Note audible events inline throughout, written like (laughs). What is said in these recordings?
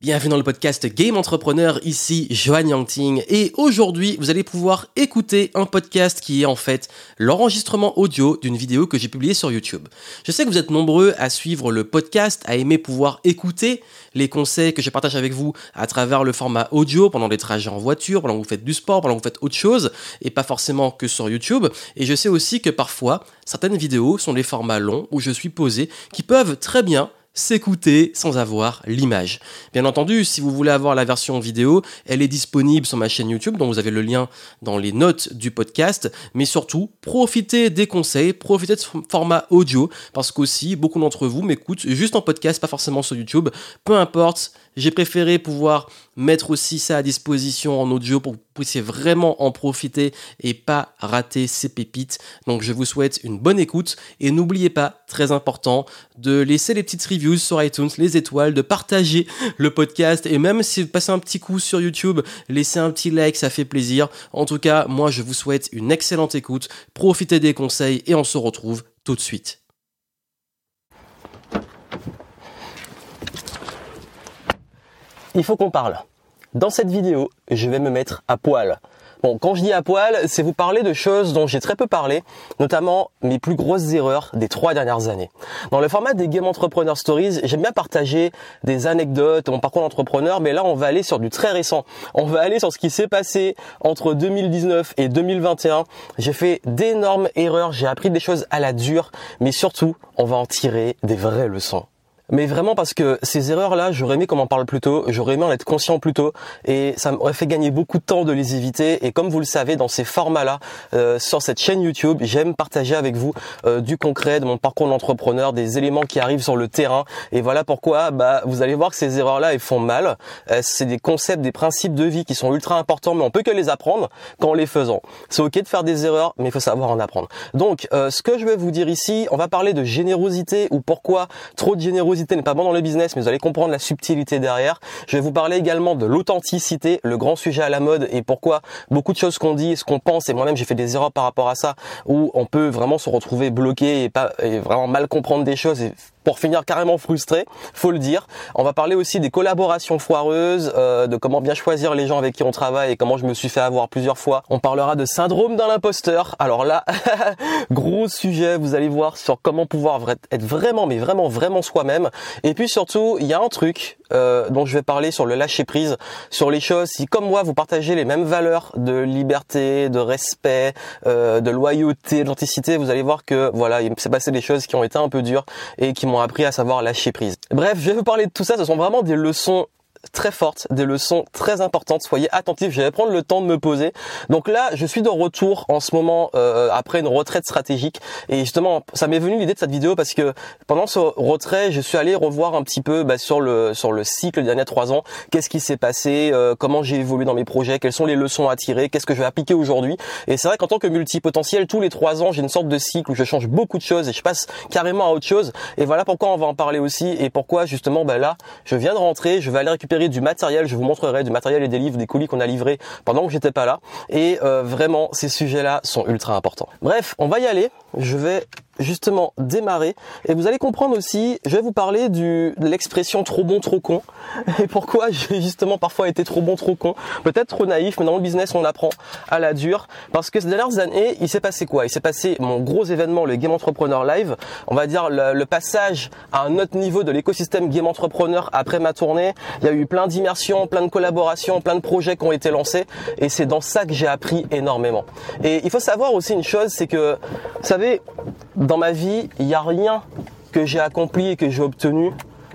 Bienvenue dans le podcast Game Entrepreneur, ici Johan Yangting et aujourd'hui vous allez pouvoir écouter un podcast qui est en fait l'enregistrement audio d'une vidéo que j'ai publiée sur YouTube. Je sais que vous êtes nombreux à suivre le podcast, à aimer pouvoir écouter les conseils que je partage avec vous à travers le format audio pendant les trajets en voiture, pendant que vous faites du sport, pendant que vous faites autre chose et pas forcément que sur YouTube. Et je sais aussi que parfois certaines vidéos sont des formats longs où je suis posé qui peuvent très bien s'écouter sans avoir l'image. Bien entendu, si vous voulez avoir la version vidéo, elle est disponible sur ma chaîne YouTube, dont vous avez le lien dans les notes du podcast. Mais surtout, profitez des conseils, profitez de ce format audio, parce qu'aussi, beaucoup d'entre vous m'écoutent juste en podcast, pas forcément sur YouTube. Peu importe, j'ai préféré pouvoir mettre aussi ça à disposition en audio pour que vous puissiez vraiment en profiter et pas rater ces pépites. Donc je vous souhaite une bonne écoute et n'oubliez pas, très important, de laisser les petites reviews sur iTunes, les étoiles, de partager le podcast et même si vous passez un petit coup sur YouTube, laissez un petit like, ça fait plaisir. En tout cas, moi je vous souhaite une excellente écoute, profitez des conseils et on se retrouve tout de suite. il faut qu'on parle. Dans cette vidéo, je vais me mettre à poil. Bon, quand je dis à poil, c'est vous parler de choses dont j'ai très peu parlé, notamment mes plus grosses erreurs des trois dernières années. Dans le format des Game Entrepreneur Stories, j'aime bien partager des anecdotes, mon parcours d'entrepreneur, mais là, on va aller sur du très récent. On va aller sur ce qui s'est passé entre 2019 et 2021. J'ai fait d'énormes erreurs, j'ai appris des choses à la dure, mais surtout, on va en tirer des vraies leçons. Mais vraiment parce que ces erreurs-là, j'aurais aimé qu'on en parle plus tôt, j'aurais aimé en être conscient plus tôt, et ça m'aurait fait gagner beaucoup de temps de les éviter. Et comme vous le savez, dans ces formats-là, euh, sur cette chaîne YouTube, j'aime partager avec vous euh, du concret, de mon parcours d'entrepreneur, des éléments qui arrivent sur le terrain. Et voilà pourquoi, bah, vous allez voir que ces erreurs-là, elles font mal. Euh, c'est des concepts, des principes de vie qui sont ultra importants, mais on peut que les apprendre qu'en les faisant. C'est ok de faire des erreurs, mais il faut savoir en apprendre. Donc, ce que je vais vous dire ici, on va parler de générosité ou pourquoi trop de générosité n'est pas bon dans le business, mais vous allez comprendre la subtilité derrière. Je vais vous parler également de l'authenticité, le grand sujet à la mode et pourquoi beaucoup de choses qu'on dit, ce qu'on pense, et moi-même j'ai fait des erreurs par rapport à ça, où on peut vraiment se retrouver bloqué et pas et vraiment mal comprendre des choses et pour finir carrément frustré, faut le dire. On va parler aussi des collaborations foireuses, euh, de comment bien choisir les gens avec qui on travaille et comment je me suis fait avoir plusieurs fois. On parlera de syndrome d'un imposteur. Alors là, (laughs) gros sujet, vous allez voir sur comment pouvoir être vraiment, mais vraiment, vraiment soi-même. Et puis surtout, il y a un truc euh, dont je vais parler sur le lâcher prise, sur les choses. Si comme moi vous partagez les mêmes valeurs de liberté, de respect, euh, de loyauté, d'authenticité, vous allez voir que voilà, il s'est passé des choses qui ont été un peu dures et qui m'ont appris à savoir lâcher prise. Bref, je vais vous parler de tout ça. Ce sont vraiment des leçons très fortes, des leçons très importantes. Soyez attentifs, je vais prendre le temps de me poser. Donc là, je suis de retour en ce moment euh, après une retraite stratégique et justement, ça m'est venu l'idée de cette vidéo parce que pendant ce retrait, je suis allé revoir un petit peu bah, sur le sur le cycle des derniers trois ans, qu'est-ce qui s'est passé, euh, comment j'ai évolué dans mes projets, quelles sont les leçons à tirer, qu'est-ce que je vais appliquer aujourd'hui. Et c'est vrai qu'en tant que multipotentiel, tous les trois ans, j'ai une sorte de cycle où je change beaucoup de choses et je passe carrément à autre chose. Et voilà pourquoi on va en parler aussi et pourquoi justement, bah là, je viens de rentrer, je vais aller récupérer du matériel, je vous montrerai du matériel et des livres, des colis qu'on a livrés pendant que j'étais pas là. Et euh, vraiment, ces sujets-là sont ultra importants. Bref, on va y aller. Je vais justement démarrer. Et vous allez comprendre aussi je vais vous parler du de l'expression trop bon trop con. Et pourquoi (laughs) j'ai justement parfois été trop bon trop con. Peut-être trop naïf mais dans le business on apprend à la dure. Parce que ces dernières années il s'est passé quoi? Il s'est passé mon gros événement le Game Entrepreneur Live. On va dire le, passage à un autre niveau de l'écosystème Game Entrepreneur après ma tournée. Il y a eu plein d'immersions plein de collaborations plein de projets qui ont été lancés. Et c'est dans ça que j'ai appris énormément. Et il faut savoir aussi une chose c'est que vous dans ma vie, il n'y a rien que j'ai accompli et que j'ai obtenu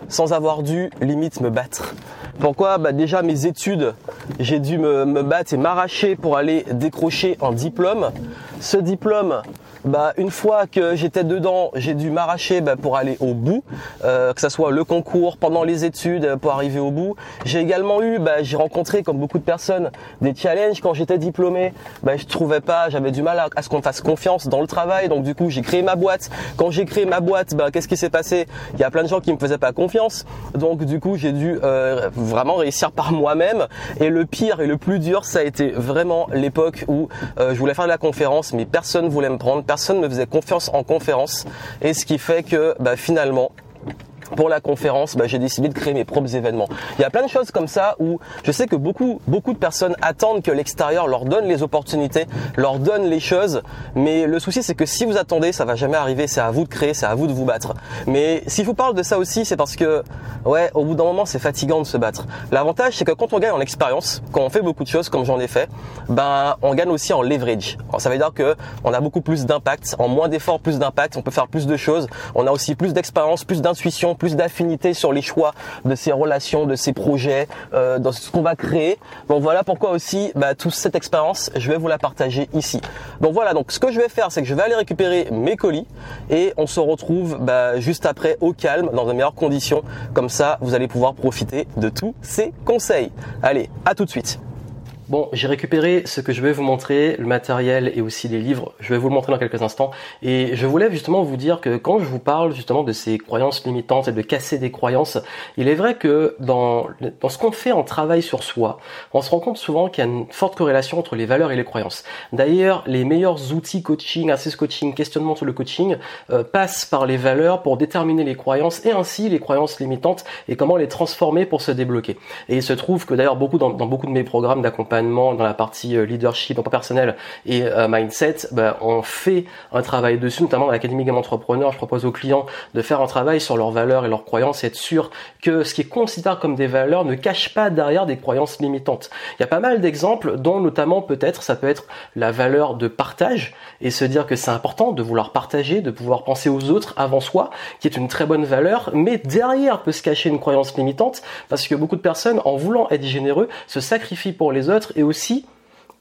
sans avoir dû limite me battre. Pourquoi? Bah Déjà mes études, j'ai dû me battre et m'arracher pour aller décrocher un diplôme. Ce diplôme, bah, une fois que j'étais dedans, j'ai dû m'arracher bah, pour aller au bout, euh, que ce soit le concours, pendant les études, pour arriver au bout. J'ai également eu, bah, j'ai rencontré comme beaucoup de personnes des challenges quand j'étais diplômé. Bah, je trouvais pas, j'avais du mal à, ce qu'on fasse confiance dans le travail, donc du coup j'ai créé ma boîte. Quand j'ai créé ma boîte, bah, qu'est-ce qui s'est passé? Il y a plein de gens qui me faisaient pas confiance, donc du coup j'ai dû euh, vraiment réussir par moi-même. Et le pire et le plus dur, ça a été vraiment l'époque où euh, je voulais faire de la conférence, mais personne voulait me prendre personne ne faisait confiance en conférence. Et ce qui fait que bah, finalement pour la conférence, bah, j'ai décidé de créer mes propres événements. Il y a plein de choses comme ça où je sais que beaucoup, beaucoup de personnes attendent que l'extérieur leur donne les opportunités, leur donne les choses. Mais le souci, c'est que si vous attendez, ça va jamais arriver. C'est à vous de créer, c'est à vous de vous battre. Mais si je vous parle de ça aussi, c'est parce que, ouais, au bout d'un moment, c'est fatigant de se battre. L'avantage, c'est que quand on gagne en expérience, quand on fait beaucoup de choses, comme j'en ai fait, ben, on gagne aussi en leverage. Ça veut dire que on a beaucoup plus d'impact, en moins d'efforts, plus d'impact, on peut faire plus de choses. On a aussi plus d'expérience, plus d'intuition, plus d'affinité sur les choix de ces relations, de ces projets, euh, dans ce qu'on va créer. Donc voilà pourquoi aussi bah, toute cette expérience, je vais vous la partager ici. Donc voilà, donc ce que je vais faire, c'est que je vais aller récupérer mes colis et on se retrouve bah, juste après au calme, dans de meilleures conditions. Comme ça, vous allez pouvoir profiter de tous ces conseils. Allez, à tout de suite. Bon, j'ai récupéré ce que je vais vous montrer, le matériel et aussi les livres. Je vais vous le montrer dans quelques instants. Et je voulais justement vous dire que quand je vous parle justement de ces croyances limitantes et de casser des croyances, il est vrai que dans, dans ce qu'on fait en travail sur soi, on se rend compte souvent qu'il y a une forte corrélation entre les valeurs et les croyances. D'ailleurs, les meilleurs outils coaching, access coaching, questionnement sur le coaching, euh, passent par les valeurs pour déterminer les croyances et ainsi les croyances limitantes et comment les transformer pour se débloquer. Et il se trouve que d'ailleurs beaucoup dans, dans beaucoup de mes programmes d'accompagnement dans la partie euh, leadership, pas personnel et euh, mindset, ben, on fait un travail dessus, notamment dans l'Académie Game Entrepreneur. Je propose aux clients de faire un travail sur leurs valeurs et leurs croyances être sûr que ce qui est considéré comme des valeurs ne cache pas derrière des croyances limitantes. Il y a pas mal d'exemples, dont notamment peut-être ça peut être la valeur de partage et se dire que c'est important de vouloir partager, de pouvoir penser aux autres avant soi, qui est une très bonne valeur, mais derrière peut se cacher une croyance limitante parce que beaucoup de personnes, en voulant être généreux, se sacrifient pour les autres et aussi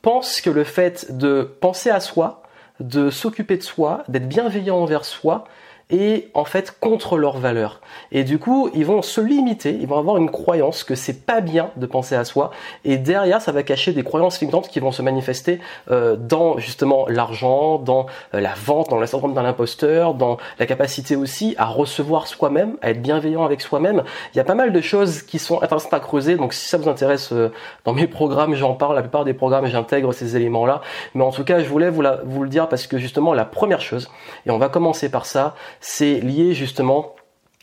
pense que le fait de penser à soi, de s'occuper de soi, d'être bienveillant envers soi, et en fait contre leurs valeurs. Et du coup, ils vont se limiter, ils vont avoir une croyance que c'est pas bien de penser à soi. Et derrière, ça va cacher des croyances limitantes qui vont se manifester euh, dans justement l'argent, dans euh, la vente, dans le syndrome d'un imposteur, dans la capacité aussi à recevoir soi-même, à être bienveillant avec soi-même. Il y a pas mal de choses qui sont intéressantes à creuser. Donc si ça vous intéresse, euh, dans mes programmes, j'en parle. La plupart des programmes, j'intègre ces éléments-là. Mais en tout cas, je voulais vous, la, vous le dire parce que justement, la première chose, et on va commencer par ça, c'est lié justement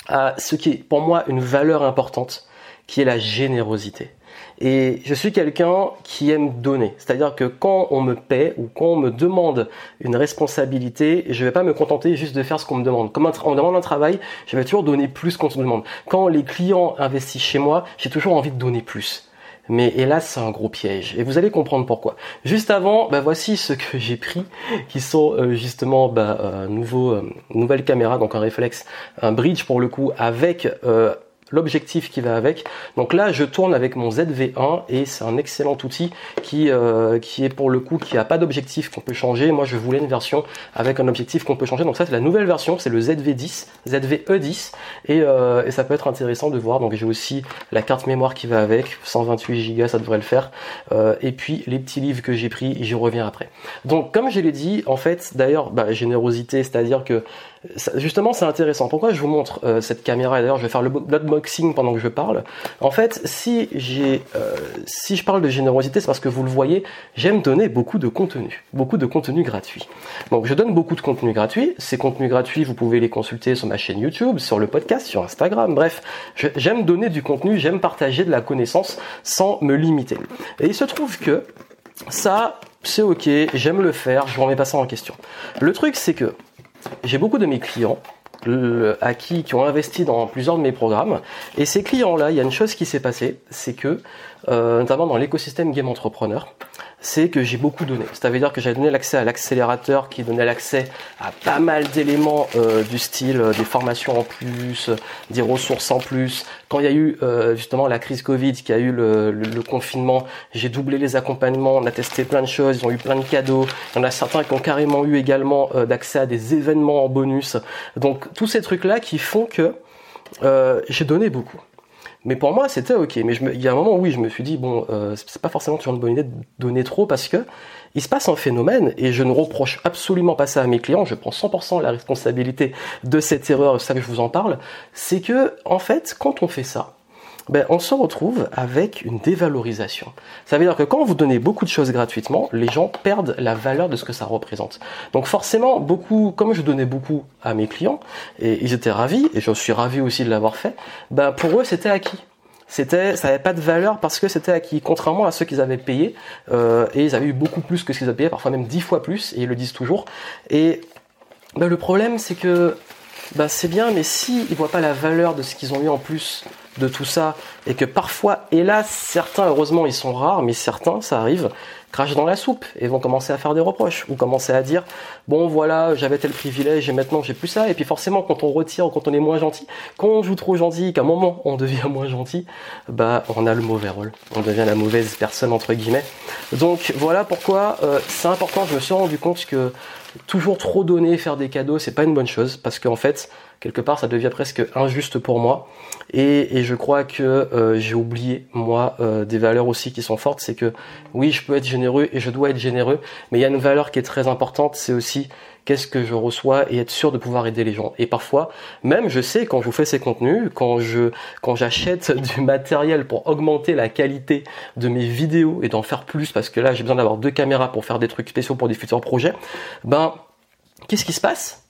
à ce qui est pour moi une valeur importante, qui est la générosité. Et je suis quelqu'un qui aime donner. C'est-à-dire que quand on me paie ou quand on me demande une responsabilité, je ne vais pas me contenter juste de faire ce qu'on me demande. Comme on me demande un travail, je vais toujours donner plus qu'on me demande. Quand les clients investissent chez moi, j'ai toujours envie de donner plus. Mais hélas, c'est un gros piège. Et vous allez comprendre pourquoi. Juste avant, bah, voici ce que j'ai pris, qui sont euh, justement bah, euh, nouveau, euh, nouvelle caméra, donc un réflexe, un bridge pour le coup, avec l'objectif qui va avec. Donc là, je tourne avec mon ZV1 et c'est un excellent outil qui, euh, qui est pour le coup qui a pas d'objectif qu'on peut changer. Moi, je voulais une version avec un objectif qu'on peut changer. Donc ça, c'est la nouvelle version, c'est le ZV10, ZVE10 et, euh, et ça peut être intéressant de voir. Donc j'ai aussi la carte mémoire qui va avec, 128 Go, ça devrait le faire. Euh, et puis les petits livres que j'ai pris, j'y reviens après. Donc comme je l'ai dit, en fait, d'ailleurs, bah, générosité, c'est-à-dire que justement, c'est intéressant. Pourquoi je vous montre euh, cette caméra Et d'ailleurs, je vais faire le bloodboxing pendant que je parle. En fait, si j'ai, euh, si je parle de générosité, c'est parce que vous le voyez, j'aime donner beaucoup de contenu, beaucoup de contenu gratuit. Donc, je donne beaucoup de contenu gratuit. Ces contenus gratuits, vous pouvez les consulter sur ma chaîne YouTube, sur le podcast, sur Instagram. Bref, j'aime donner du contenu, j'aime partager de la connaissance sans me limiter. Et il se trouve que ça, c'est ok, j'aime le faire, je remets pas ça en question. Le truc, c'est que j'ai beaucoup de mes clients à qui, qui ont investi dans plusieurs de mes programmes. Et ces clients-là, il y a une chose qui s'est passée, c'est que, euh, notamment dans l'écosystème Game Entrepreneur, c'est que j'ai beaucoup donné. Ça veut dire que j'ai donné l'accès à l'accélérateur qui donnait l'accès à pas mal d'éléments euh, du style euh, des formations en plus, des ressources en plus. Quand il y a eu euh, justement la crise Covid, qui a eu le, le, confinement, j'ai doublé les accompagnements, on a testé plein de choses, ils ont eu plein de cadeaux. Il y en a certains qui ont carrément eu également d'accès à des événements en bonus. Donc tous ces trucs-là qui font que j'ai donné beaucoup. Mais pour moi, c'était ok. Mais je il y a un moment, oui, je me suis dit, bon, euh, c'est pas forcément toujours une bonne idée de donner trop parce que il se passe un phénomène et je ne reproche absolument pas ça à mes clients. Je prends 100% la responsabilité de cette erreur, c'est ça que je vous en parle. C'est que, en fait, quand on fait ça, ben, on se retrouve avec une dévalorisation. Ça veut dire que quand vous donnez beaucoup de choses gratuitement, les gens perdent la valeur de ce que ça représente. Donc forcément, beaucoup, comme je donnais beaucoup à mes clients, et ils étaient ravis, et je suis ravi aussi de l'avoir fait, ben, pour eux c'était acquis c'était ça n'avait pas de valeur parce que c'était acquis contrairement à ceux qu'ils avaient payé euh, et ils avaient eu beaucoup plus que ce qu'ils avaient payé parfois même dix fois plus et ils le disent toujours et ben, le problème c'est que ben, c'est bien mais si ils voient pas la valeur de ce qu'ils ont eu en plus de tout ça et que parfois hélas certains heureusement ils sont rares mais certains ça arrive crachent dans la soupe et vont commencer à faire des reproches ou commencer à dire bon voilà j'avais tel privilège et maintenant j'ai plus ça et puis forcément quand on retire quand on est moins gentil quand on joue trop gentil qu'à un moment on devient (laughs) moins gentil bah on a le mauvais rôle. On devient la mauvaise personne entre guillemets. Donc voilà pourquoi euh, c'est important je me suis rendu compte que toujours trop donner faire des cadeaux c'est pas une bonne chose parce qu'en fait quelque part ça devient presque injuste pour moi. Et, je crois que euh, j'ai oublié moi euh, des valeurs aussi qui sont fortes c'est que oui je peux être généreux et je dois être généreux mais il y a une valeur qui est très importante c'est aussi qu'est-ce que je reçois et être sûr de pouvoir aider les gens. Et parfois même je sais quand je vous fais ces contenus quand j'achète (laughs) du matériel pour augmenter la qualité de mes vidéos et d'en faire plus parce que là j'ai besoin d'avoir deux caméras pour faire des trucs spéciaux pour des futurs projets ben qu'est-ce qui se passe?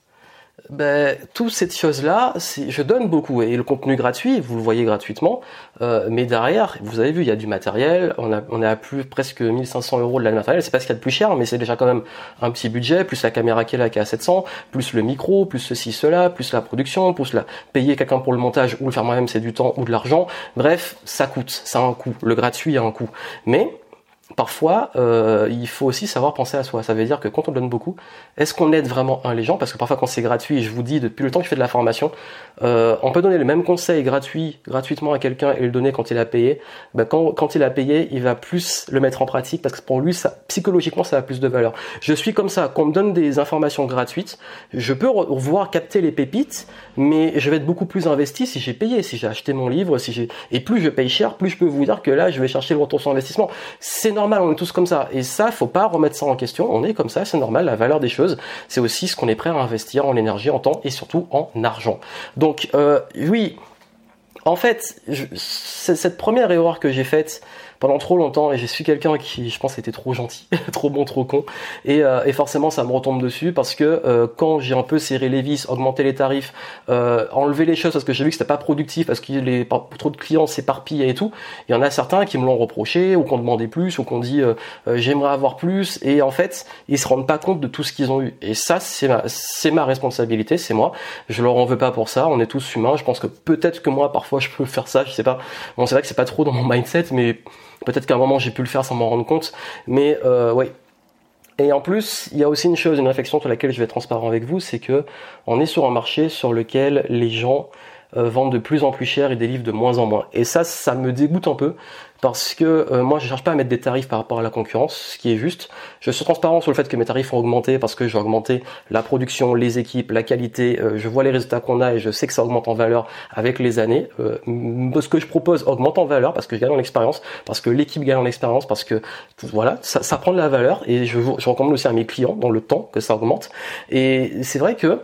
Ben, toutes ces choses-là, je donne beaucoup et le contenu gratuit, vous le voyez gratuitement, euh, mais derrière, vous avez vu, il y a du matériel, on, a, on est à plus presque 1500 euros de la matériel, c'est pas ce qu'il y a de plus cher, mais c'est déjà quand même un petit budget, plus la caméra qui est là qui est à 700, plus le micro, plus ceci, cela, plus la production, plus la payer quelqu'un pour le montage ou le faire moi-même, c'est du temps ou de l'argent. Bref, ça coûte, ça a un coût. Le gratuit a un coût, mais parfois, euh, il faut aussi savoir penser à soi. Ça veut dire que quand on donne beaucoup, est-ce qu'on aide vraiment un les gens? Parce que parfois, quand c'est gratuit, je vous dis depuis le temps que je fais de la formation, euh, on peut donner le même conseil gratuit, gratuitement à quelqu'un et le donner quand il a payé. Ben, quand, il a payé, il va plus le mettre en pratique parce que pour lui, psychologiquement, ça a plus de valeur. Je suis comme ça. Quand on me donne des informations gratuites, je peux voir capter les pépites, mais je vais être beaucoup plus investi si j'ai payé, si j'ai acheté mon livre, si j'ai et plus je paye cher, plus je peux vous dire que là, je vais chercher le retour sur investissement. C'est normal, on est tous comme ça. Et ça, faut pas remettre ça en question. On est comme ça, c'est normal. La valeur des choses, c'est aussi ce qu'on est prêt à investir en énergie, en temps et surtout en argent. Donc, euh, oui, en fait, cette première erreur que j'ai faite, pendant trop longtemps et je suis quelqu'un qui je pense était trop gentil, (laughs) trop bon, trop con. Et, euh, et, forcément ça me retombe dessus parce que euh, quand j'ai un peu serré les vis, augmenté les tarifs, euh, enlevé les choses parce que j'ai vu que c'était pas productif parce que les trop de clients s'éparpillent et tout, il y en a certains qui me l'ont reproché ou qu'on demandait plus ou qu'on dit euh, euh, j'aimerais avoir plus. Et en fait ils se rendent pas compte de tout ce qu'ils ont eu. Et ça c'est ma c'est ma responsabilité, c'est moi. Je leur en veux pas pour ça, on est tous humains, je pense que peut-être que moi parfois je peux faire ça, je sais pas. Bon c'est vrai que c'est pas trop dans mon mindset mais Peut-être qu'à un moment j'ai pu le faire sans m'en rendre compte, mais euh, oui. Et en plus, il y a aussi une chose, une réflexion sur laquelle je vais être transparent avec vous, c'est que on est sur un marché sur lequel les gens vendent de plus en plus cher et des livres de moins en moins. Et ça, ça me dégoûte un peu parce que euh, moi je cherche pas à mettre des tarifs par rapport à la concurrence, ce qui est juste. Je suis transparent sur le fait que mes tarifs ont augmenté parce que j'ai augmenté la production, les équipes, la qualité. Euh, je vois les résultats qu'on a et je sais que ça augmente en valeur avec les années. Euh, ce que je propose augmente en valeur parce que je gagne en expérience, parce que l'équipe gagne en expérience, parce que voilà, ça, ça prend de la valeur et je, je recommande aussi à mes clients dans le temps que ça augmente. Et c'est vrai que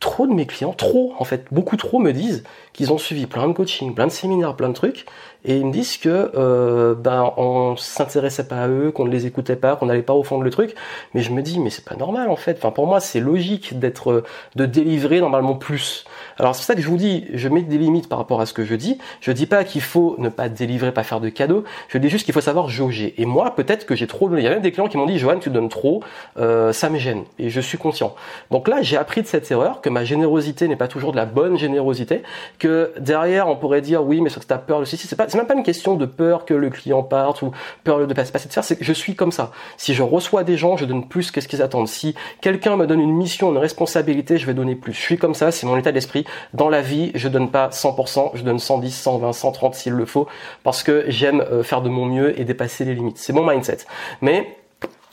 trop de mes clients, trop en fait, beaucoup trop me disent qu'ils ont suivi plein de coaching, plein de séminaires, plein de trucs, et ils me disent que euh, ben on s'intéressait pas à eux, qu'on ne les écoutait pas, qu'on n'allait pas au fond de le truc. Mais je me dis mais c'est pas normal en fait. Enfin pour moi c'est logique d'être de délivrer normalement plus. Alors c'est ça que je vous dis, je mets des limites par rapport à ce que je dis. Je dis pas qu'il faut ne pas délivrer, pas faire de cadeaux. Je dis juste qu'il faut savoir jauger. Et moi peut-être que j'ai trop donné. Il y a même des clients qui m'ont dit Johan tu donnes trop, euh, ça me gêne. Et je suis conscient. Donc là j'ai appris de cette erreur que ma générosité n'est pas toujours de la bonne générosité. Que derrière on pourrait dire oui mais ce que tu as peur de ceci, c'est pas c'est même pas une question de peur que le client parte ou peur de passer de faire, c'est que je suis comme ça. Si je reçois des gens, je donne plus qu'est-ce qu'ils attendent. Si quelqu'un me donne une mission, une responsabilité, je vais donner plus. Je suis comme ça, c'est mon état d'esprit. Dans la vie, je donne pas 100%, je donne 110, 120, 130 s'il le faut, parce que j'aime euh, faire de mon mieux et dépasser les limites. C'est mon mindset. Mais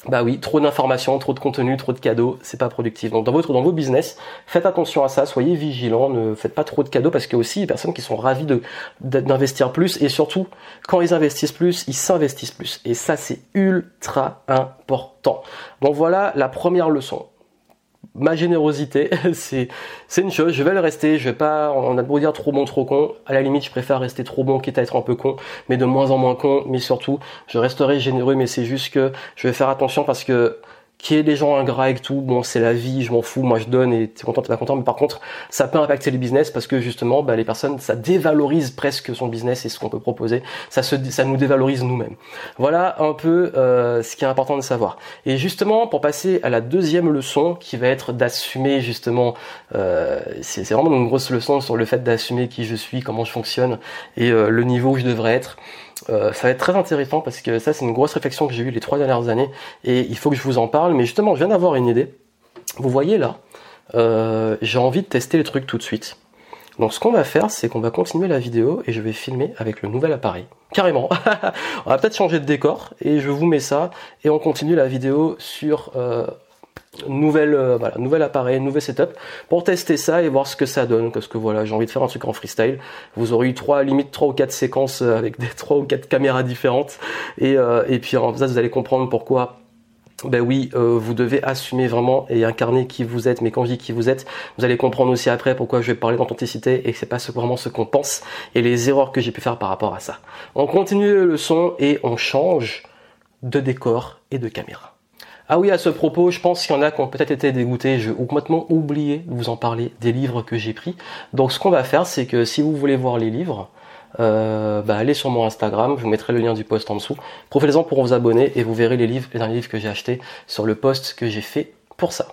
bah oui, trop d'informations, trop de contenu, trop de cadeaux, c'est pas productif. Donc dans votre dans vos business, faites attention à ça, soyez vigilants, ne faites pas trop de cadeaux parce qu'il y a aussi des personnes qui sont ravies de d'investir plus et surtout quand ils investissent plus, ils s'investissent plus et ça c'est ultra important. Donc voilà la première leçon. Ma générosité, (laughs) c'est une chose, je vais le rester, je vais pas on a beau dire trop bon trop con, à la limite je préfère rester trop bon quitte à être un peu con, mais de moins en moins con, mais surtout je resterai généreux mais c'est juste que je vais faire attention parce que qui est des gens ingrats et tout, bon c'est la vie, je m'en fous, moi je donne et t'es content, t'es pas content, mais par contre ça peut impacter les business parce que justement bah, les personnes, ça dévalorise presque son business et ce qu'on peut proposer, ça, ça nous dévalorise nous-mêmes. Voilà un peu euh, ce qui est important de savoir. Et justement pour passer à la deuxième leçon qui va être d'assumer justement, euh, c'est vraiment une grosse leçon sur le fait d'assumer qui je suis, comment je fonctionne et euh, le niveau où je devrais être. Euh, ça va être très intéressant parce que ça c'est une grosse réflexion que j'ai eue les trois dernières années et il faut que je vous en parle. Mais justement, je viens d'avoir une idée. Vous voyez là, euh, j'ai envie de tester les trucs tout de suite. Donc ce qu'on va faire, c'est qu'on va continuer la vidéo et je vais filmer avec le nouvel appareil. Carrément. (laughs) on va peut-être changer de décor et je vous mets ça et on continue la vidéo sur euh, nouvelle euh, nouvel appareil nouvel setup pour tester ça et voir ce que ça donne parce que voilà j'ai envie de faire un truc en freestyle vous aurez eu trois limite trois ou quatre séquences euh, avec des (laughs) trois ou quatre caméras différentes et, euh, et puis en ça vous allez comprendre pourquoi ben oui, vous devez assumer vraiment et incarner qui vous êtes. Mais quand je dis qui vous êtes, vous allez comprendre aussi après pourquoi je vais parler d'authenticité et que c'est pas vraiment ce qu'on pense et les erreurs que j'ai pu faire par rapport à ça. On continue le son et on change de décor et de caméra. Ah oui, à ce propos, je pense qu'il y en a qui ont peut-être été dégoûtés. Je vais complètement oublié de vous en parler des livres que j'ai pris. Donc ce qu'on va faire, c'est que si vous voulez voir les livres, euh, bah, allez sur mon Instagram, je vous mettrai le lien du post en dessous. Profitez-en pour vous abonner et vous verrez les livres, les derniers livres que j'ai achetés sur le post que j'ai fait pour ça.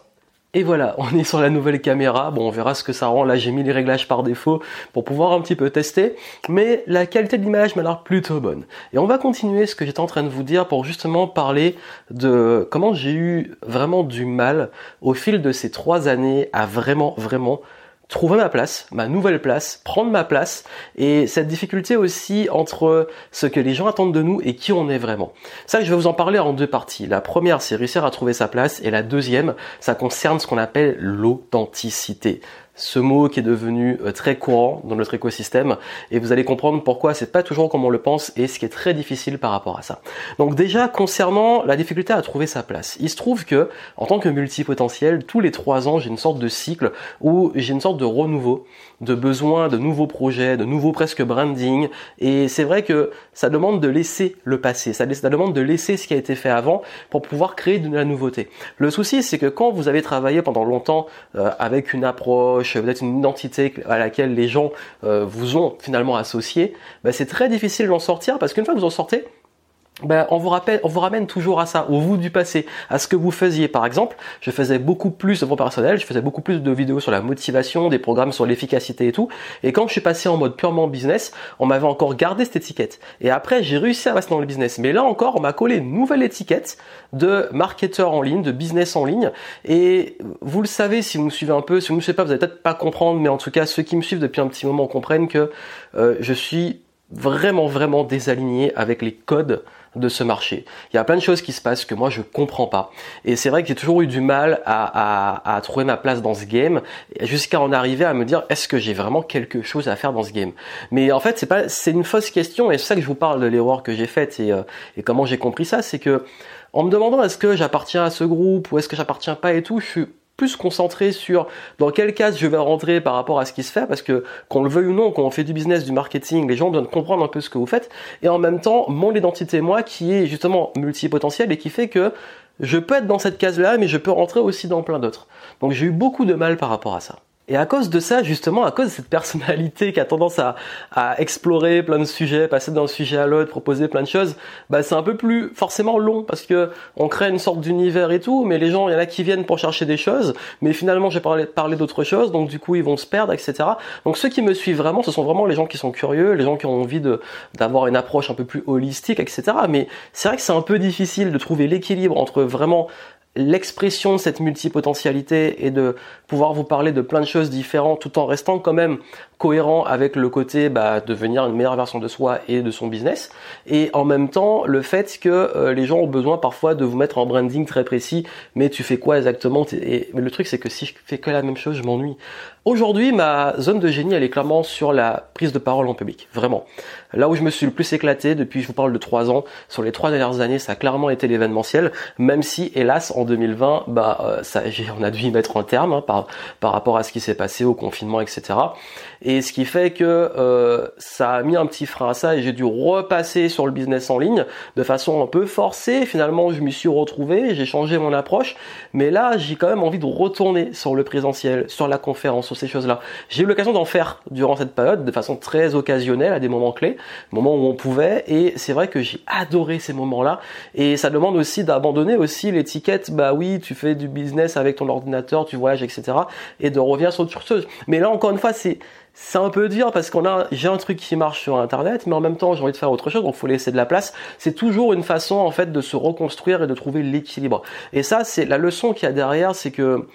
Et voilà, (laughs) on est sur la nouvelle caméra. Bon, on verra ce que ça rend. Là, j'ai mis les réglages par défaut pour pouvoir un petit peu tester. Mais la qualité de l'image m'a l'air plutôt bonne. Et on va continuer ce que j'étais en train de vous dire pour justement parler de comment j'ai eu vraiment du mal au fil de ces trois années à vraiment, vraiment trouver ma place, ma nouvelle place, prendre ma place, et cette difficulté aussi entre ce que les gens attendent de nous et qui on est vraiment. Ça, je vais vous en parler en deux parties. La première, c'est réussir à trouver sa place, et la deuxième, ça concerne ce qu'on appelle l'authenticité ce mot qui est devenu euh, très courant dans notre écosystème et vous allez comprendre pourquoi c'est pas toujours comme on le pense et ce qui est très difficile par rapport à ça. Donc déjà concernant la difficulté à trouver sa place, il se trouve que en tant que multipotentiel, tous les trois ans j'ai une sorte de cycle où j'ai une sorte de renouveau, de besoin de nouveaux projets, de nouveaux presque branding et c'est vrai que ça demande de laisser le passé, ça, demande de laisser ce qui a été fait avant pour pouvoir créer de la nouveauté. Le souci c'est que quand vous avez travaillé pendant longtemps euh, avec une approche êtes une identité à laquelle les gens euh, vous ont finalement associé, bah, c'est très difficile d'en sortir parce qu'une fois que vous en sortez, ben, on vous rappelle, on vous ramène toujours à ça, au vous du passé, à ce que vous faisiez. Par exemple, je faisais beaucoup plus de vos personnel, je faisais beaucoup plus de vidéos sur la motivation, des programmes sur l'efficacité et tout. Et quand je suis passé en mode purement business, on m'avait encore gardé cette étiquette. Et après, j'ai réussi à rester dans le business. Mais là encore, on m'a collé une nouvelle étiquette de marketeur en ligne, de business en ligne. Et vous le savez, si vous me suivez un peu, si vous ne me suivez pas, vous allez peut-être pas comprendre, mais en tout cas, ceux qui me suivent depuis un petit moment comprennent que euh, je suis vraiment, vraiment désaligné avec les codes de ce marché. Il y a plein de choses qui se passent que moi je comprends pas. Et c'est vrai que j'ai toujours eu du mal à, à, trouver ma place dans ce game, jusqu'à en arriver à me dire est-ce que j'ai vraiment quelque chose à faire dans ce game? Mais en fait c'est pas c'est une fausse question et c'est ça que je vous parle de l'erreur que j'ai faite et, euh, et comment j'ai compris ça, c'est que en me demandant est-ce que j'appartiens à ce groupe ou est-ce que j'appartiens pas et tout, je suis plus concentré sur dans quel cas je vais rentrer par rapport à ce qui se fait, parce que qu'on le veuille ou non, quand on fait du business, du marketing, les gens ont besoin de comprendre un peu ce que vous faites, et en même temps, mon identité, moi, qui est justement multipotentiel et qui fait que je peux être dans cette case-là, mais je peux rentrer aussi dans plein d'autres. Donc j'ai eu beaucoup de mal par rapport à ça. Et à cause de ça, justement, à cause de cette personnalité qui a tendance à, explorer plein de sujets, passer d'un sujet à l'autre, proposer plein de choses, bah c'est un peu plus forcément long parce que on crée une sorte d'univers et tout, mais les gens, il y en a qui viennent pour chercher des choses, mais finalement j'ai parlé, parler d'autres choses, donc du coup ils vont se perdre, etc. Donc ceux qui me suivent vraiment, ce sont vraiment les gens qui sont curieux, les gens qui ont envie d'avoir une approche un peu plus holistique, etc. Mais c'est vrai que c'est un peu difficile de trouver l'équilibre entre vraiment l'expression de cette multipotentialité et de pouvoir vous parler de plein de choses différentes tout en restant quand même cohérent avec le côté bah, devenir une meilleure version de soi et de son business. Et en même temps le fait que euh, les gens ont besoin parfois de vous mettre en branding très précis mais tu fais quoi exactement? Et, mais le truc c'est que si je fais que la même chose je m'ennuie Aujourd'hui, ma zone de génie, elle est clairement sur la prise de parole en public. Vraiment. Là où je me suis le plus éclaté depuis, je vous parle de trois ans, sur les trois dernières années, ça a clairement été l'événementiel, même si, hélas, en 2020, bah, euh, on a dû y mettre un terme hein, par, par rapport à ce qui s'est passé au confinement, etc. Et ce qui fait que euh, ça a mis un petit frein à ça et j'ai dû repasser sur le business en ligne de façon un peu forcée. Finalement, je m'y suis retrouvé, j'ai changé mon approche, mais là, j'ai quand même envie de retourner sur le présentiel, sur la conférence ces choses-là. J'ai eu l'occasion d'en faire durant cette période de façon très occasionnelle à des moments clés, moments où on pouvait, et c'est vrai que j'ai adoré ces moments-là. Et ça demande aussi d'abandonner aussi l'étiquette, bah oui, tu fais du business avec ton ordinateur, tu voyages, etc. et de revenir sur autre chose. Mais là, encore une fois, c'est c'est un peu dur parce qu'on a j'ai un truc qui marche sur internet mais en même temps j'ai envie de faire autre chose donc faut laisser de la place c'est toujours une façon en fait de se reconstruire et de trouver l'équilibre et ça c'est la leçon qu'il y a derrière c'est que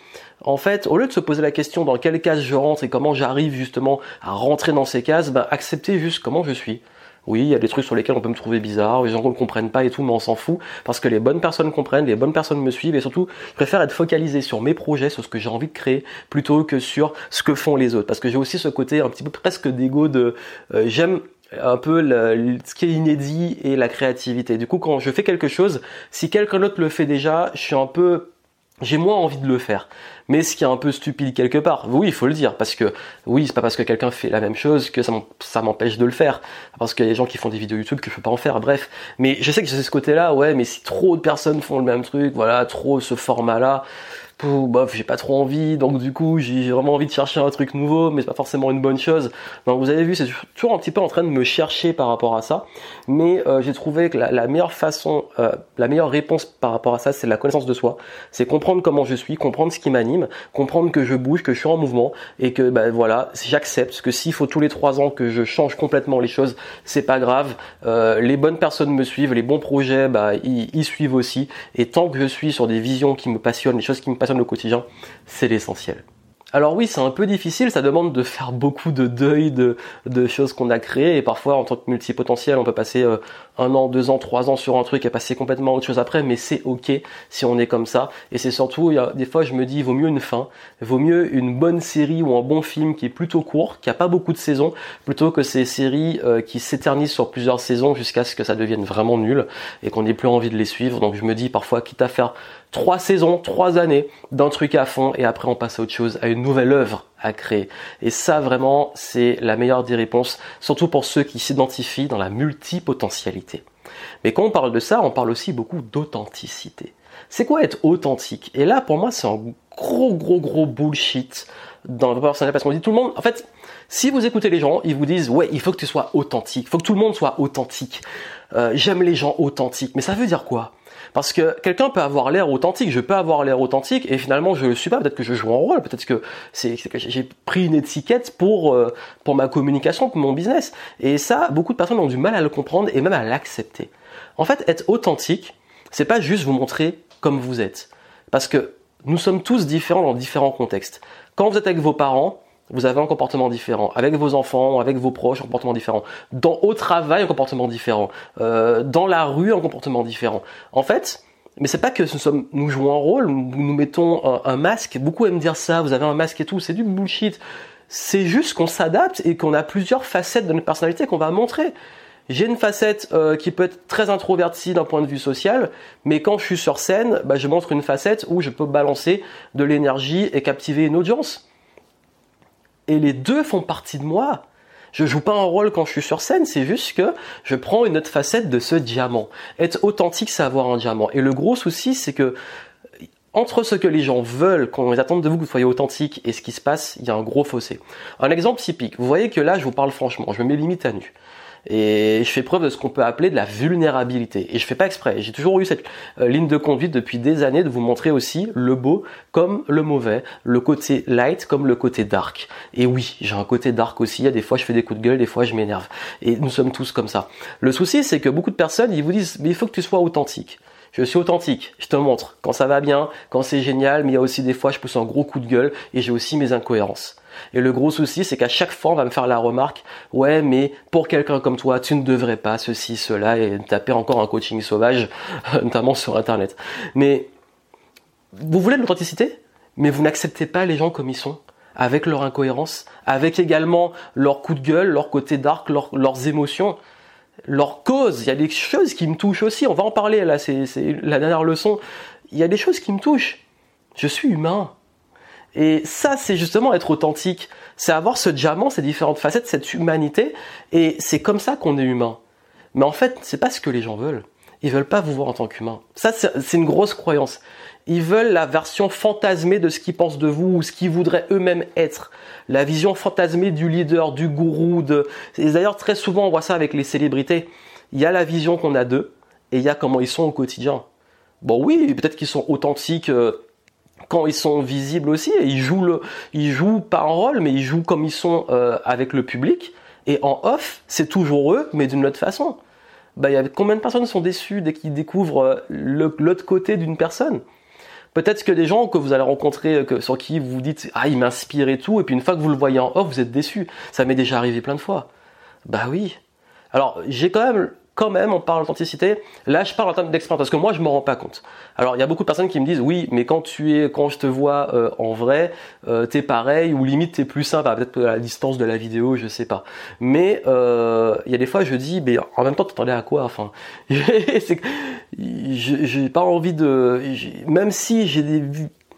en fait, au lieu de se poser la question dans quelle case je rentre et comment j'arrive justement à rentrer dans ces cases, bah, accepter juste comment je suis. Oui, il y a des trucs sur lesquels on peut me trouver bizarre, les gens ne comprennent pas et tout, mais on s'en fout parce que les bonnes personnes comprennent, les bonnes personnes me suivent et surtout, je préfère être focalisé sur mes projets, sur ce que j'ai envie de créer, plutôt que sur ce que font les autres. Parce que j'ai aussi ce côté un petit peu presque d'ego de euh, j'aime un peu ce qui est inédit et la créativité. Du coup, quand je fais quelque chose, si quelqu'un d'autre le fait déjà, je suis un peu j'ai moins envie de le faire. Mais ce qui est un peu stupide quelque part, oui, il faut le dire, parce que oui, c'est pas parce que quelqu'un fait la même chose que ça m'empêche de le faire. Parce qu'il y a des gens qui font des vidéos YouTube que je peux pas en faire, bref. Mais je sais que j'ai ce côté-là, ouais, mais si trop de personnes font le même truc, voilà, trop ce format-là, bof, j'ai pas trop envie, donc du coup j'ai vraiment envie de chercher un truc nouveau, mais c'est pas forcément une bonne chose. Donc vous avez vu, c'est toujours un petit peu en train de me chercher par rapport à ça, mais euh, j'ai trouvé que la, meilleure façon, euh, la meilleure réponse par rapport à ça, c'est la connaissance de soi, c'est comprendre comment je suis, comprendre ce qui m'anime, comprendre que je bouge, que je suis en mouvement, et que ben voilà, j'accepte que s'il faut tous les trois ans que je change complètement les choses, c'est pas grave. Euh, les bonnes personnes me suivent, les bons projets, bah ils, ils suivent aussi, et tant que je suis sur des visions qui me passionnent, les choses qui me passionnent au quotidien, c'est l'essentiel. Alors oui, c'est un peu difficile, ça demande de faire beaucoup de deuil de, choses qu'on a créées et parfois en tant que multipotentiel, on peut passer euh, un an, deux ans, trois ans sur un truc et passer complètement à autre chose après, mais c'est ok si on est comme ça. Et c'est surtout, des fois je me dis, vaut mieux une fin, vaut mieux une bonne série ou un bon film qui est plutôt court, qui a pas beaucoup de saisons, plutôt que ces séries euh, qui s'éternisent sur plusieurs saisons jusqu'à ce que ça devienne vraiment nul et qu'on n'ait plus envie de les suivre. Donc je me dis parfois, quitte à faire trois saisons, trois années d'un truc à fond et après on passe à autre chose, à une nouvelle œuvre à créer. Et ça vraiment, c'est la meilleure des réponses, surtout pour ceux qui s'identifient dans la multipotentialité. Mais quand on parle de ça, on parle aussi beaucoup d'authenticité. C'est quoi être authentique? Et là, pour moi, c'est un gros, gros, gros bullshit dans le personnel parce qu'on dit tout le monde, en fait, si vous écoutez les gens, ils vous disent ouais, il faut que tu sois authentique, il faut que tout le monde soit authentique. Euh, j'aime les gens authentiques, mais ça veut dire quoi? Parce que quelqu'un peut avoir l'air authentique, je peux avoir l'air authentique et finalement je le suis pas. Peut-être que je joue un rôle, peut-être que j'ai pris une étiquette pour euh, pour ma communication, pour mon business. Et ça, beaucoup de personnes ont du mal à le comprendre et même à l'accepter. En fait, être authentique, c'est pas juste vous montrer comme vous êtes, parce que nous sommes tous différents dans différents contextes. Quand vous êtes avec vos parents, vous avez un comportement différent. Avec vos enfants, avec vos proches, un comportement différent. Dans, au travail, un comportement différent. Euh, dans la rue, un comportement différent. En fait, mais c'est pas que nous, sommes, nous jouons un rôle, nous, mettons un, masque. Beaucoup aiment dire ça, vous avez un masque et tout, c'est du bullshit. C'est juste qu'on s'adapte et qu'on a plusieurs facettes de notre personnalité qu'on va montrer. J'ai une facette euh, qui peut être très introvertie d'un point de vue social, mais quand je suis sur scène, bah, je montre une facette où je peux balancer de l'énergie et captiver une audience et les deux font partie de moi. Je joue pas un rôle quand je suis sur scène, c'est juste que je prends une autre facette de ce diamant. Être authentique, c'est avoir un diamant. Et le gros souci, c'est que entre ce que les gens veulent, quand ils attendent de vous que vous soyez authentique, et ce qui se passe, il y a un gros fossé. Un exemple typique. Vous voyez que là, je vous parle franchement, je me mets limite à nu et je fais preuve de ce qu'on peut appeler de la vulnérabilité. Et je fais pas exprès. J'ai toujours eu cette euh, ligne de conduite depuis des années de vous montrer aussi le beau comme le mauvais, le côté light comme le côté dark. Et oui, j'ai un côté dark aussi. Il y a des fois je fais des coups de gueule, des fois je m'énerve. Et nous sommes tous comme ça. Le souci, c'est que beaucoup de personnes, ils vous disent, mais il faut que tu sois authentique. Je suis authentique, je te montre quand ça va bien, quand c'est génial, mais il y a aussi des fois je pousse un gros coup de gueule et j'ai aussi mes incohérences. Et le gros souci, c'est qu'à chaque fois, on va me faire la remarque, ouais, mais pour quelqu'un comme toi, tu ne devrais pas ceci, cela, et taper encore un coaching sauvage, (laughs) notamment sur Internet. Mais vous voulez de l'authenticité, mais vous n'acceptez pas les gens comme ils sont. avec leur incohérence, avec également leur coup de gueule, leur côté dark, leurs émotions, leurs causes. Il y a des choses qui me touchent aussi. On va en parler là, c'est la dernière leçon. Il y a des choses qui me touchent. Je suis humain. Et ça, c'est justement être authentique. C'est avoir ce diamant, ces différentes facettes, cette humanité. Et c'est comme ça qu'on est humain. Mais en fait, c'est pas ce que les gens veulent. Ils veulent pas vous voir en tant qu'humain. Ça, c'est une grosse croyance. Ils veulent la version fantasmée de ce qu'ils pensent de vous ou ce qu'ils voudraient eux-mêmes être. La vision fantasmée du leader, du gourou. De... D'ailleurs, très souvent, on voit ça avec les célébrités. Il y a la vision qu'on a d'eux et il y a comment ils sont au quotidien. Bon, oui, peut-être qu'ils sont authentiques euh, quand ils sont visibles aussi. Et ils jouent, ils jouent pas un rôle, mais ils jouent comme ils sont euh, avec le public. Et en off, c'est toujours eux, mais d'une autre façon. Bah, y a combien de personnes sont déçues dès qu'ils découvrent euh, l'autre côté d'une personne? Peut-être que des gens que vous allez rencontrer, que, sur qui vous dites ah il m'inspire et tout, et puis une fois que vous le voyez en off, vous êtes déçu. Ça m'est déjà arrivé plein de fois. Bah oui. Alors j'ai quand même quand même, on parle d'authenticité. Là, je parle en termes d'expérience parce que moi, je me rends pas compte. Alors, il y a beaucoup de personnes qui me disent, oui, mais quand tu es, quand je te vois euh, en vrai, euh, t'es pareil ou limite t'es plus simple. Peut-être à la distance de la vidéo, je sais pas. Mais euh, il y a des fois, je dis, mais en même temps, t'attendais à quoi Enfin, (laughs) j'ai pas envie de, même si j'ai des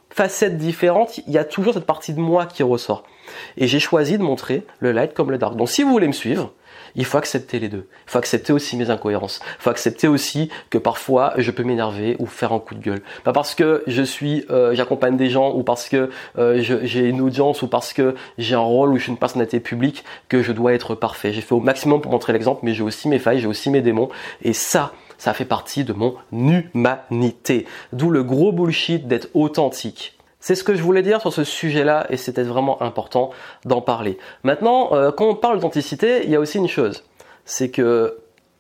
facettes différentes, il y a toujours cette partie de moi qui ressort. Et j'ai choisi de montrer le light comme le dark. Donc, si vous voulez me suivre il faut accepter les deux. Il faut accepter aussi mes incohérences. Il faut accepter aussi que parfois je peux m'énerver ou faire un coup de gueule. Pas parce que je suis, euh, j'accompagne des gens ou parce que euh, j'ai une audience ou parce que j'ai un rôle ou je suis une personnalité publique que je dois être parfait. J'ai fait au maximum pour montrer l'exemple, mais j'ai aussi mes failles, j'ai aussi mes démons. Et ça, ça fait partie de mon humanité. D'où le gros bullshit d'être authentique. C'est ce que je voulais dire sur ce sujet-là et c'était vraiment important d'en parler. Maintenant, euh, quand on parle d'authenticité, il y a aussi une chose, c'est que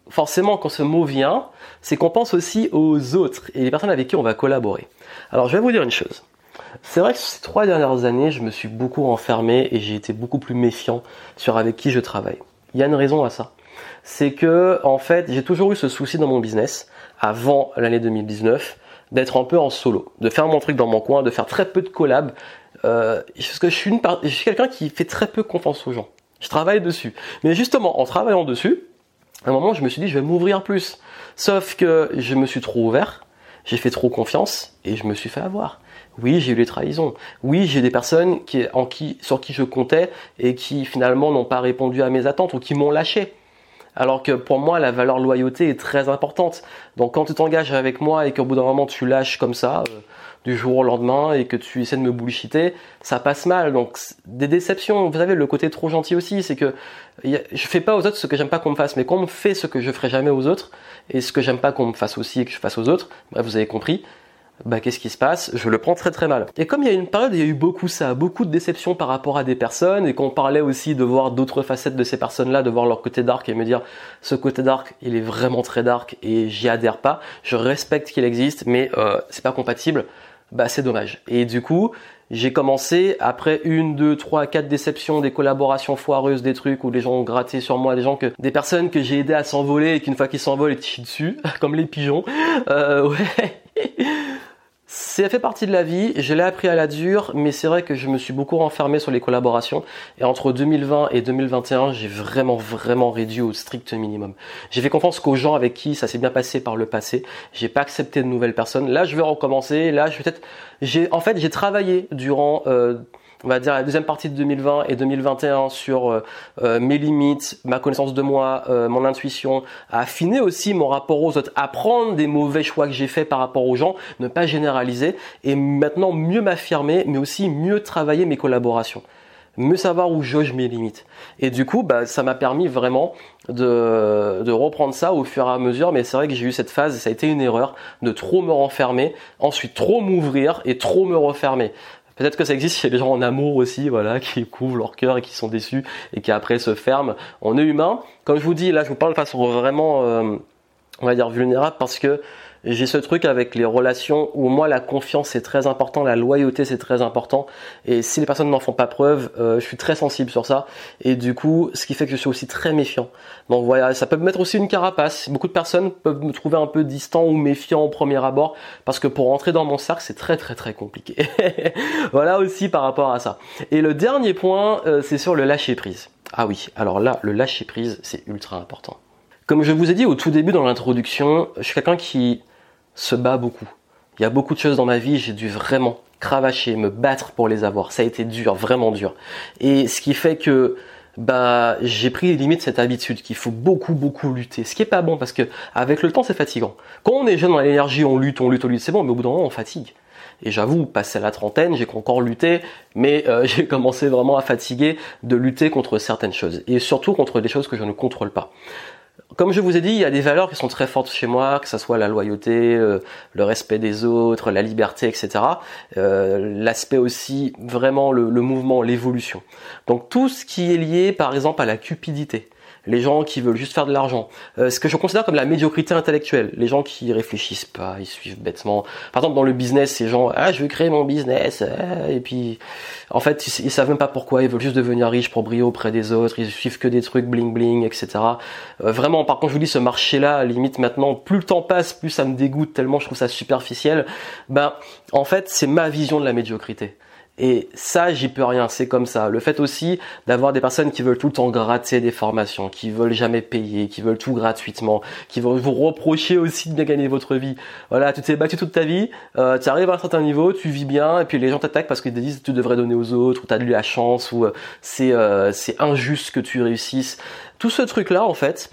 forcément quand ce mot vient, c'est qu'on pense aussi aux autres et les personnes avec qui on va collaborer. Alors je vais vous dire une chose. C'est vrai que ces trois dernières années, je me suis beaucoup enfermé et j'ai été beaucoup plus méfiant sur avec qui je travaille. Il y a une raison à ça. C'est que en fait, j'ai toujours eu ce souci dans mon business avant l'année 2019 d'être un peu en solo, de faire mon truc dans mon coin, de faire très peu de collabs. Euh, parce que je suis, une je suis quelqu'un qui fait très peu confiance aux gens. Je travaille dessus. Mais justement, en travaillant dessus, à un moment, je me suis dit, je vais m'ouvrir plus. Sauf que je me suis trop ouvert, j'ai fait trop confiance et je me suis fait avoir. Oui, j'ai eu des trahisons. Oui, j'ai des personnes qui, en qui, sur qui je comptais et qui finalement n'ont pas répondu à mes attentes ou qui m'ont lâché. Alors que pour moi, la valeur loyauté est très importante. Donc quand tu t'engages avec moi et qu'au bout d'un moment tu lâches comme ça, euh, du jour au lendemain, et que tu essaies de me bullshiter, ça passe mal. Donc des déceptions, vous savez, le côté trop gentil aussi, c'est que je fais pas aux autres ce que j'aime pas qu'on me fasse, mais qu'on me fait ce que je ferai jamais aux autres, et ce que j'aime pas qu'on me fasse aussi et que je fasse aux autres, bref, vous avez compris, bah qu'est-ce qui se passe? Je le prends très très mal. Et comme il y a une période, il y a eu beaucoup ça, beaucoup de déceptions par rapport à des personnes, et qu'on parlait aussi de voir d'autres facettes de ces personnes-là, de voir leur côté dark et me dire ce côté dark, il est vraiment très dark et j'y adhère pas. Je respecte qu'il existe, mais euh, c'est pas compatible. Bah c'est dommage. Et du coup, j'ai commencé après une, deux, trois, quatre déceptions, des collaborations foireuses, des trucs où les gens ont gratté sur moi, des gens que, des personnes que j'ai aidé à s'envoler et qu'une fois qu'ils s'envolent, ils tirent dessus, (laughs) comme les pigeons. Euh, (laughs) ouais. Ça fait partie de la vie, je l'ai appris à la dure, mais c'est vrai que je me suis beaucoup renfermé sur les collaborations. Et entre 2020 et 2021, j'ai vraiment, vraiment réduit au strict minimum. J'ai fait confiance qu'aux gens avec qui ça s'est bien passé par le passé. J'ai pas accepté de nouvelles personnes. Là, je vais recommencer. Là, je vais peut-être, j'ai, en fait, j'ai travaillé durant, euh, on va dire la deuxième partie de 2020 et 2021 sur euh, euh, mes limites, ma connaissance de moi, euh, mon intuition, affiner aussi mon rapport aux autres, apprendre des mauvais choix que j'ai faits par rapport aux gens, ne pas généraliser et maintenant mieux m'affirmer, mais aussi mieux travailler mes collaborations mieux savoir où jauge mes limites. Et du coup, bah, ça m'a permis vraiment de, de reprendre ça au fur et à mesure. Mais c'est vrai que j'ai eu cette phase, ça a été une erreur, de trop me renfermer, ensuite trop m'ouvrir et trop me refermer. Peut-être que ça existe chez les gens en amour aussi, voilà, (laughs) qui couvrent leur cœur et qui sont déçus et qui après se ferment. On est humain. Comme je vous dis, là, je vous parle de façon vraiment, euh, on va dire vulnérable parce que j'ai ce truc avec les relations où moi la confiance c'est très important, la loyauté c'est très important et si les personnes n'en font pas preuve, euh, je suis très sensible sur ça et du coup ce qui fait que je suis aussi très méfiant. Donc voilà, ça peut me mettre aussi une carapace. Beaucoup de personnes peuvent me trouver un peu distant ou méfiant au premier abord parce que pour rentrer dans mon cercle c'est très très très compliqué. (laughs) voilà aussi par rapport à ça. Et le dernier point euh, c'est sur le lâcher prise. Ah oui, alors là le lâcher prise c'est ultra important. Comme je vous ai dit au tout début dans l'introduction, je suis quelqu'un qui se bat beaucoup. Il y a beaucoup de choses dans ma vie, j'ai dû vraiment cravacher, me battre pour les avoir. Ça a été dur, vraiment dur. Et ce qui fait que bah j'ai pris limite cette habitude qu'il faut beaucoup beaucoup lutter. Ce qui est pas bon parce que avec le temps c'est fatigant. Quand on est jeune dans l'énergie, on lutte, on lutte, on lutte, c'est bon, mais au bout d'un moment on fatigue. Et j'avoue, passé la trentaine, j'ai encore lutté, mais euh, (laughs) j'ai commencé vraiment à fatiguer de lutter contre certaines choses et surtout contre des choses que je ne contrôle pas. Comme je vous ai dit, il y a des valeurs qui sont très fortes chez moi, que ce soit la loyauté, euh, le respect des autres, la liberté, etc. Euh, l'aspect aussi, vraiment le mouvement, l'évolution. Donc tout ce qui est lié, par exemple, à la cupidité les gens qui veulent juste faire de l'argent, euh, ce que je considère comme la médiocrité intellectuelle, les gens qui réfléchissent pas, ils suivent bêtement. Par exemple, dans le business, ces gens, ah, je veux créer mon business, euh, et puis, en fait, ils, savent même pas pourquoi, ils veulent juste devenir riches pour briller auprès des autres, ils suivent que des trucs bling bling, etc. Euh, vraiment, par contre, je vous dis, ce marché-là, limite maintenant, plus le temps passe, plus ça me dégoûte tellement je trouve ça superficiel. Ben, en fait, c'est ma vision de la médiocrité. Et ça, j'y peux rien, c'est comme ça. Le fait aussi d'avoir des personnes qui veulent tout le temps gratter des formations, qui veulent jamais payer, qui veulent tout gratuitement, qui vont vous reprocher aussi de bien gagner votre vie. Voilà, tu t'es battu toute ta vie, euh, tu arrives à un certain niveau, tu vis bien, et puis les gens t'attaquent parce qu'ils te disent que tu devrais donner aux autres, ou tu as de la chance, ou euh, c'est euh, c'est injuste que tu réussisses. Tout ce truc-là, en fait,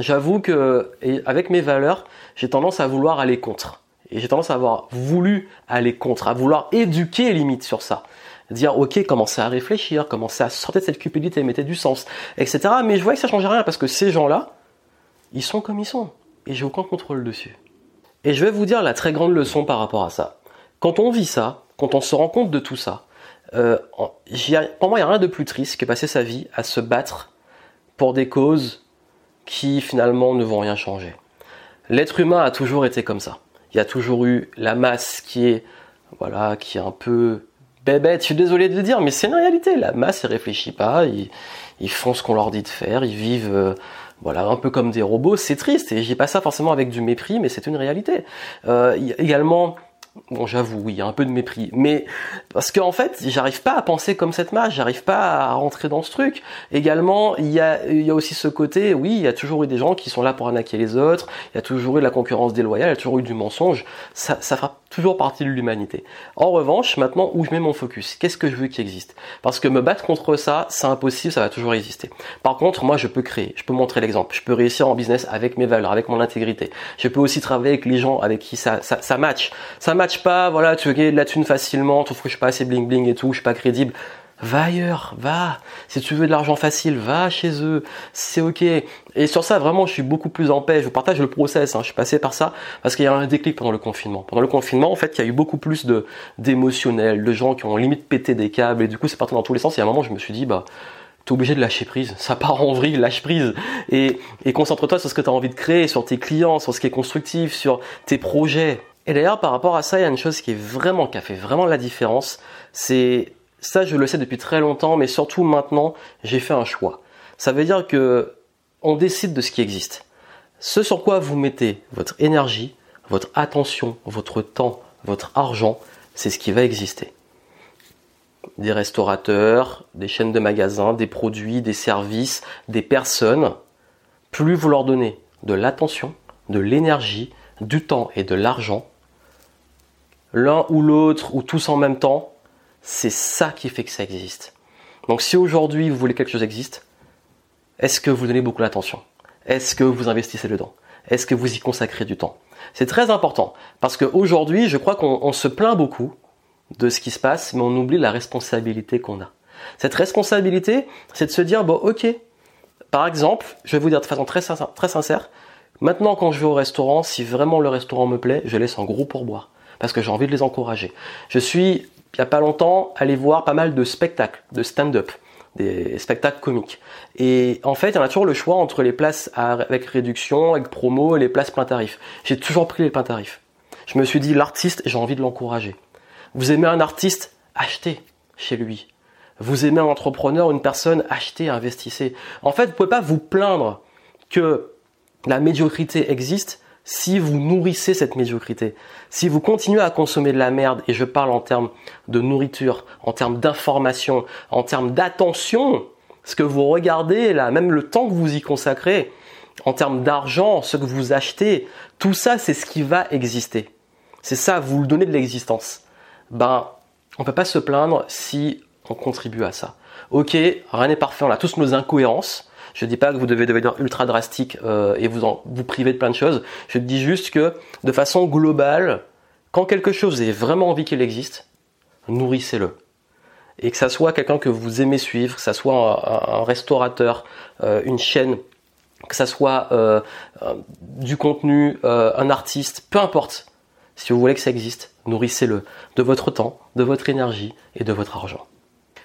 j'avoue que avec mes valeurs, j'ai tendance à vouloir aller contre. Et j'ai tendance à avoir voulu aller contre, à vouloir éduquer limite sur ça. Dire, ok, commencez à réfléchir, commencez à sortir de cette cupidité, mettez du sens, etc. Mais je vois que ça change rien parce que ces gens-là, ils sont comme ils sont. Et j'ai aucun contrôle dessus. Et je vais vous dire la très grande leçon par rapport à ça. Quand on vit ça, quand on se rend compte de tout ça, euh, pour moi, il n'y a rien de plus triste que passer sa vie à se battre pour des causes qui finalement ne vont rien changer. L'être humain a toujours été comme ça il y a toujours eu la masse qui est, voilà, qui est un peu bébête. Je suis désolé de le dire, mais c'est une réalité. La masse, elle réfléchit pas. Ils, ils font ce qu'on leur dit de faire. Ils vivent, euh, voilà, un peu comme des robots. C'est triste. Et j'ai pas ça forcément avec du mépris, mais c'est une réalité. Euh, également, Bon, j'avoue, oui, il y a un peu de mépris. Mais parce qu'en en fait, j'arrive pas à penser comme cette masse, j'arrive pas à rentrer dans ce truc. Également, il y a, y a aussi ce côté, oui, il y a toujours eu des gens qui sont là pour arnaquer les autres, il y a toujours eu de la concurrence déloyale, il y a toujours eu du mensonge. Ça, fera toujours partie de l'humanité. En revanche, maintenant, où je mets mon focus? Qu'est-ce que je veux qu'il existe? Parce que me battre contre ça, c'est impossible, ça va toujours exister. Par contre, moi, je peux créer, je peux montrer l'exemple, je peux réussir en business avec mes valeurs, avec mon intégrité. Je peux aussi travailler avec les gens avec qui ça, ça, ça match. Ça match pas, voilà, tu veux gagner de la thune facilement, tu trouves que je suis pas assez bling bling et tout, je suis pas crédible. Va ailleurs, va. Si tu veux de l'argent facile, va chez eux. C'est ok. Et sur ça, vraiment, je suis beaucoup plus en paix. Je partage le process. Hein. Je suis passé par ça parce qu'il y a un déclic pendant le confinement. Pendant le confinement, en fait, il y a eu beaucoup plus de d'émotionnels, de gens qui ont limite pété des câbles. Et du coup, c'est parti dans tous les sens. Et à un moment, je me suis dit, bah, t'es obligé de lâcher prise. Ça part en vrille, lâche prise. Et, et concentre-toi sur ce que tu as envie de créer, sur tes clients, sur ce qui est constructif, sur tes projets. Et d'ailleurs, par rapport à ça, il y a une chose qui est vraiment, qui a fait vraiment la différence. C'est, ça, je le sais depuis très longtemps, mais surtout maintenant, j'ai fait un choix. Ça veut dire que on décide de ce qui existe. Ce sur quoi vous mettez votre énergie, votre attention, votre temps, votre argent, c'est ce qui va exister. Des restaurateurs, des chaînes de magasins, des produits, des services, des personnes. Plus vous leur donnez de l'attention, de l'énergie, du temps et de l'argent, l'un ou l'autre ou tous en même temps, c'est ça qui fait que ça existe. Donc si aujourd'hui vous voulez que quelque chose existe, est-ce que vous donnez beaucoup d'attention Est-ce que vous investissez dedans Est-ce que vous y consacrez du temps? C'est très important parce qu'aujourd'hui, je crois qu'on se plaint beaucoup de ce qui se passe, mais on oublie la responsabilité qu'on a. Cette responsabilité, c'est de se dire, bon ok, par exemple, je vais vous dire de façon très, très sincère, maintenant quand je vais au restaurant, si vraiment le restaurant me plaît, je laisse un gros pourboire parce que j'ai envie de les encourager. Je suis, il n'y a pas longtemps, allé voir pas mal de spectacles, de stand-up, des spectacles comiques. Et en fait, il y en a toujours le choix entre les places avec réduction, avec promo et les places plein tarif. J'ai toujours pris les plein tarifs. Je me suis dit, l'artiste, j'ai envie de l'encourager. Vous aimez un artiste, achetez chez lui. Vous aimez un entrepreneur, une personne, achetez, investissez. En fait, vous pouvez pas vous plaindre que la médiocrité existe si vous nourrissez cette médiocrité, si vous continuez à consommer de la merde, et je parle en termes de nourriture, en termes d'information, en termes d'attention, ce que vous regardez là, même le temps que vous y consacrez, en termes d'argent, ce que vous achetez, tout ça c'est ce qui va exister. C'est ça, vous le donnez de l'existence. Ben, on peut pas se plaindre si on contribue à ça. Ok, rien n'est parfait, on a tous nos incohérences, je ne dis pas que vous devez devenir ultra drastique euh, et vous en, vous priver de plein de choses. Je dis juste que de façon globale, quand quelque chose est vraiment envie qu'il existe, nourrissez-le. Et que ça soit quelqu'un que vous aimez suivre, que ça soit un, restaurateur, euh, une chaîne, que ça soit euh, du contenu, un artiste, peu importe. Si vous voulez que ça existe, nourrissez-le de votre temps, de votre énergie et de votre argent.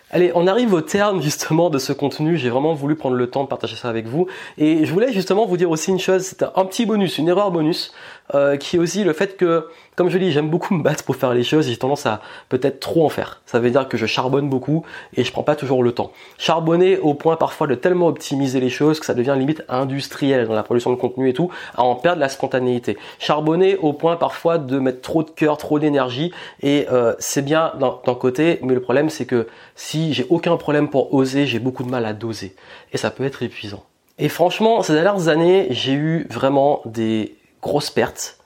Allez, on arrive au terme justement de ce contenu. J'ai vraiment voulu prendre le temps de partager ça avec vous. Et je voulais justement vous dire aussi une chose, c'est un petit bonus, une erreur bonus, euh, qui est aussi le fait que comme je dis, j'aime beaucoup me battre pour faire les choses. J'ai tendance à peut-être trop en faire. Ça veut dire que je charbonne beaucoup et je prends pas toujours le temps. Charbonner au point parfois de tellement optimiser les choses que ça devient limite industriel dans la production de contenu et tout, à en perdre la spontanéité. Charbonner au point parfois de mettre trop de cœur, trop d'énergie et euh, c'est bien d'un côté, mais le problème c'est que si j'ai aucun problème pour oser, j'ai beaucoup de mal à doser et ça peut être épuisant. Et franchement, ces dernières années, j'ai eu vraiment des grosses pertes,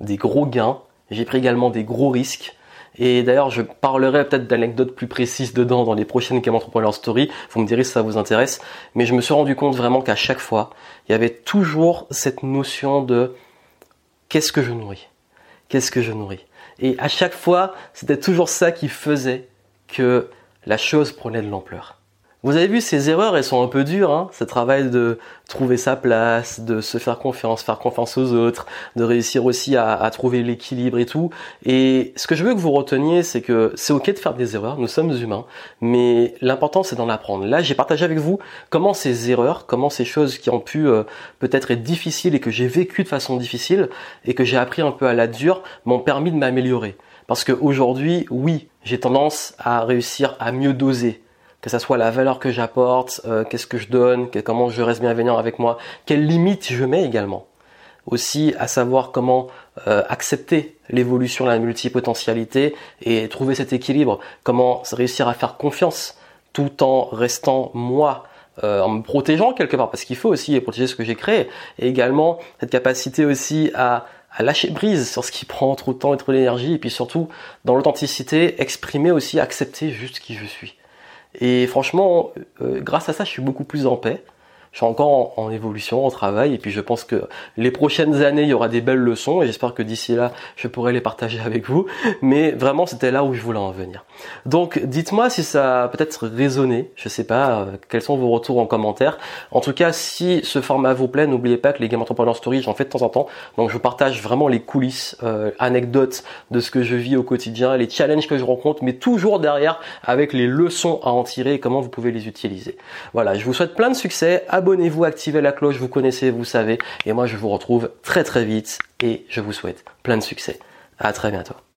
des gros gains j'ai pris également des gros risques. Et d'ailleurs, je parlerai peut-être d'anecdotes plus précises dedans dans les prochaines Game Entrepreneur Story. Vous me direz si ça vous intéresse. Mais je me suis rendu compte vraiment qu'à chaque fois, il y avait toujours cette notion de qu'est-ce que je nourris? Qu'est-ce que je nourris? Et à chaque fois, c'était toujours ça qui faisait que la chose prenait de l'ampleur. Vous avez vu, ces erreurs, elles sont un peu dures. Hein Ce travail de trouver sa place, de se faire confiance, faire confiance aux autres, de réussir aussi à, trouver l'équilibre et tout. Et ce que je veux que vous reteniez, c'est que c'est ok de faire des erreurs, nous sommes humains, mais l'important c'est d'en apprendre. Là, j'ai partagé avec vous comment ces erreurs, comment ces choses qui ont pu euh, peut-être être difficiles et que j'ai vécu de façon difficile et que j'ai appris un peu à la dure, m'ont permis de m'améliorer. Parce qu'aujourd'hui, oui, j'ai tendance à réussir à mieux doser que ça soit la valeur que j'apporte, euh, qu'est-ce que je donne, comment je reste bienveillant avec moi, quelles limites je mets également. Aussi à savoir comment euh, accepter l'évolution, la multipotentialité et trouver cet équilibre, comment réussir à faire confiance tout en restant moi, euh, en me protégeant quelque part, parce qu'il faut aussi protéger ce que j'ai créé, et également cette capacité aussi à, à lâcher prise sur ce qui prend trop de temps et trop d'énergie, et puis surtout dans l'authenticité, exprimer aussi, accepter juste qui je suis. Et franchement, euh, grâce à ça, je suis beaucoup plus en paix je suis encore en, évolution, en travail, et puis je pense que les prochaines années, il y aura des belles leçons, et j'espère que d'ici là, je pourrai les partager (laughs) avec vous. Mais vraiment, c'était là où je voulais en venir. Donc, dites-moi si ça a peut-être résonné. Je sais pas euh, quels sont vos retours en commentaire. En tout cas, si ce format vous plaît, n'oubliez pas que les Game Entrepreneur Stories, j'en fais de temps en temps. Donc, je vous partage vraiment les coulisses, euh, anecdotes de ce que je vis au quotidien, les challenges que je rencontre, mais toujours derrière avec les leçons à en tirer et comment vous pouvez les utiliser. Voilà, je vous souhaite plein de succès abonnez-vous, activez la cloche, vous connaissez, vous savez. Et moi, je vous retrouve très très vite et je vous souhaite plein de succès. À très bientôt.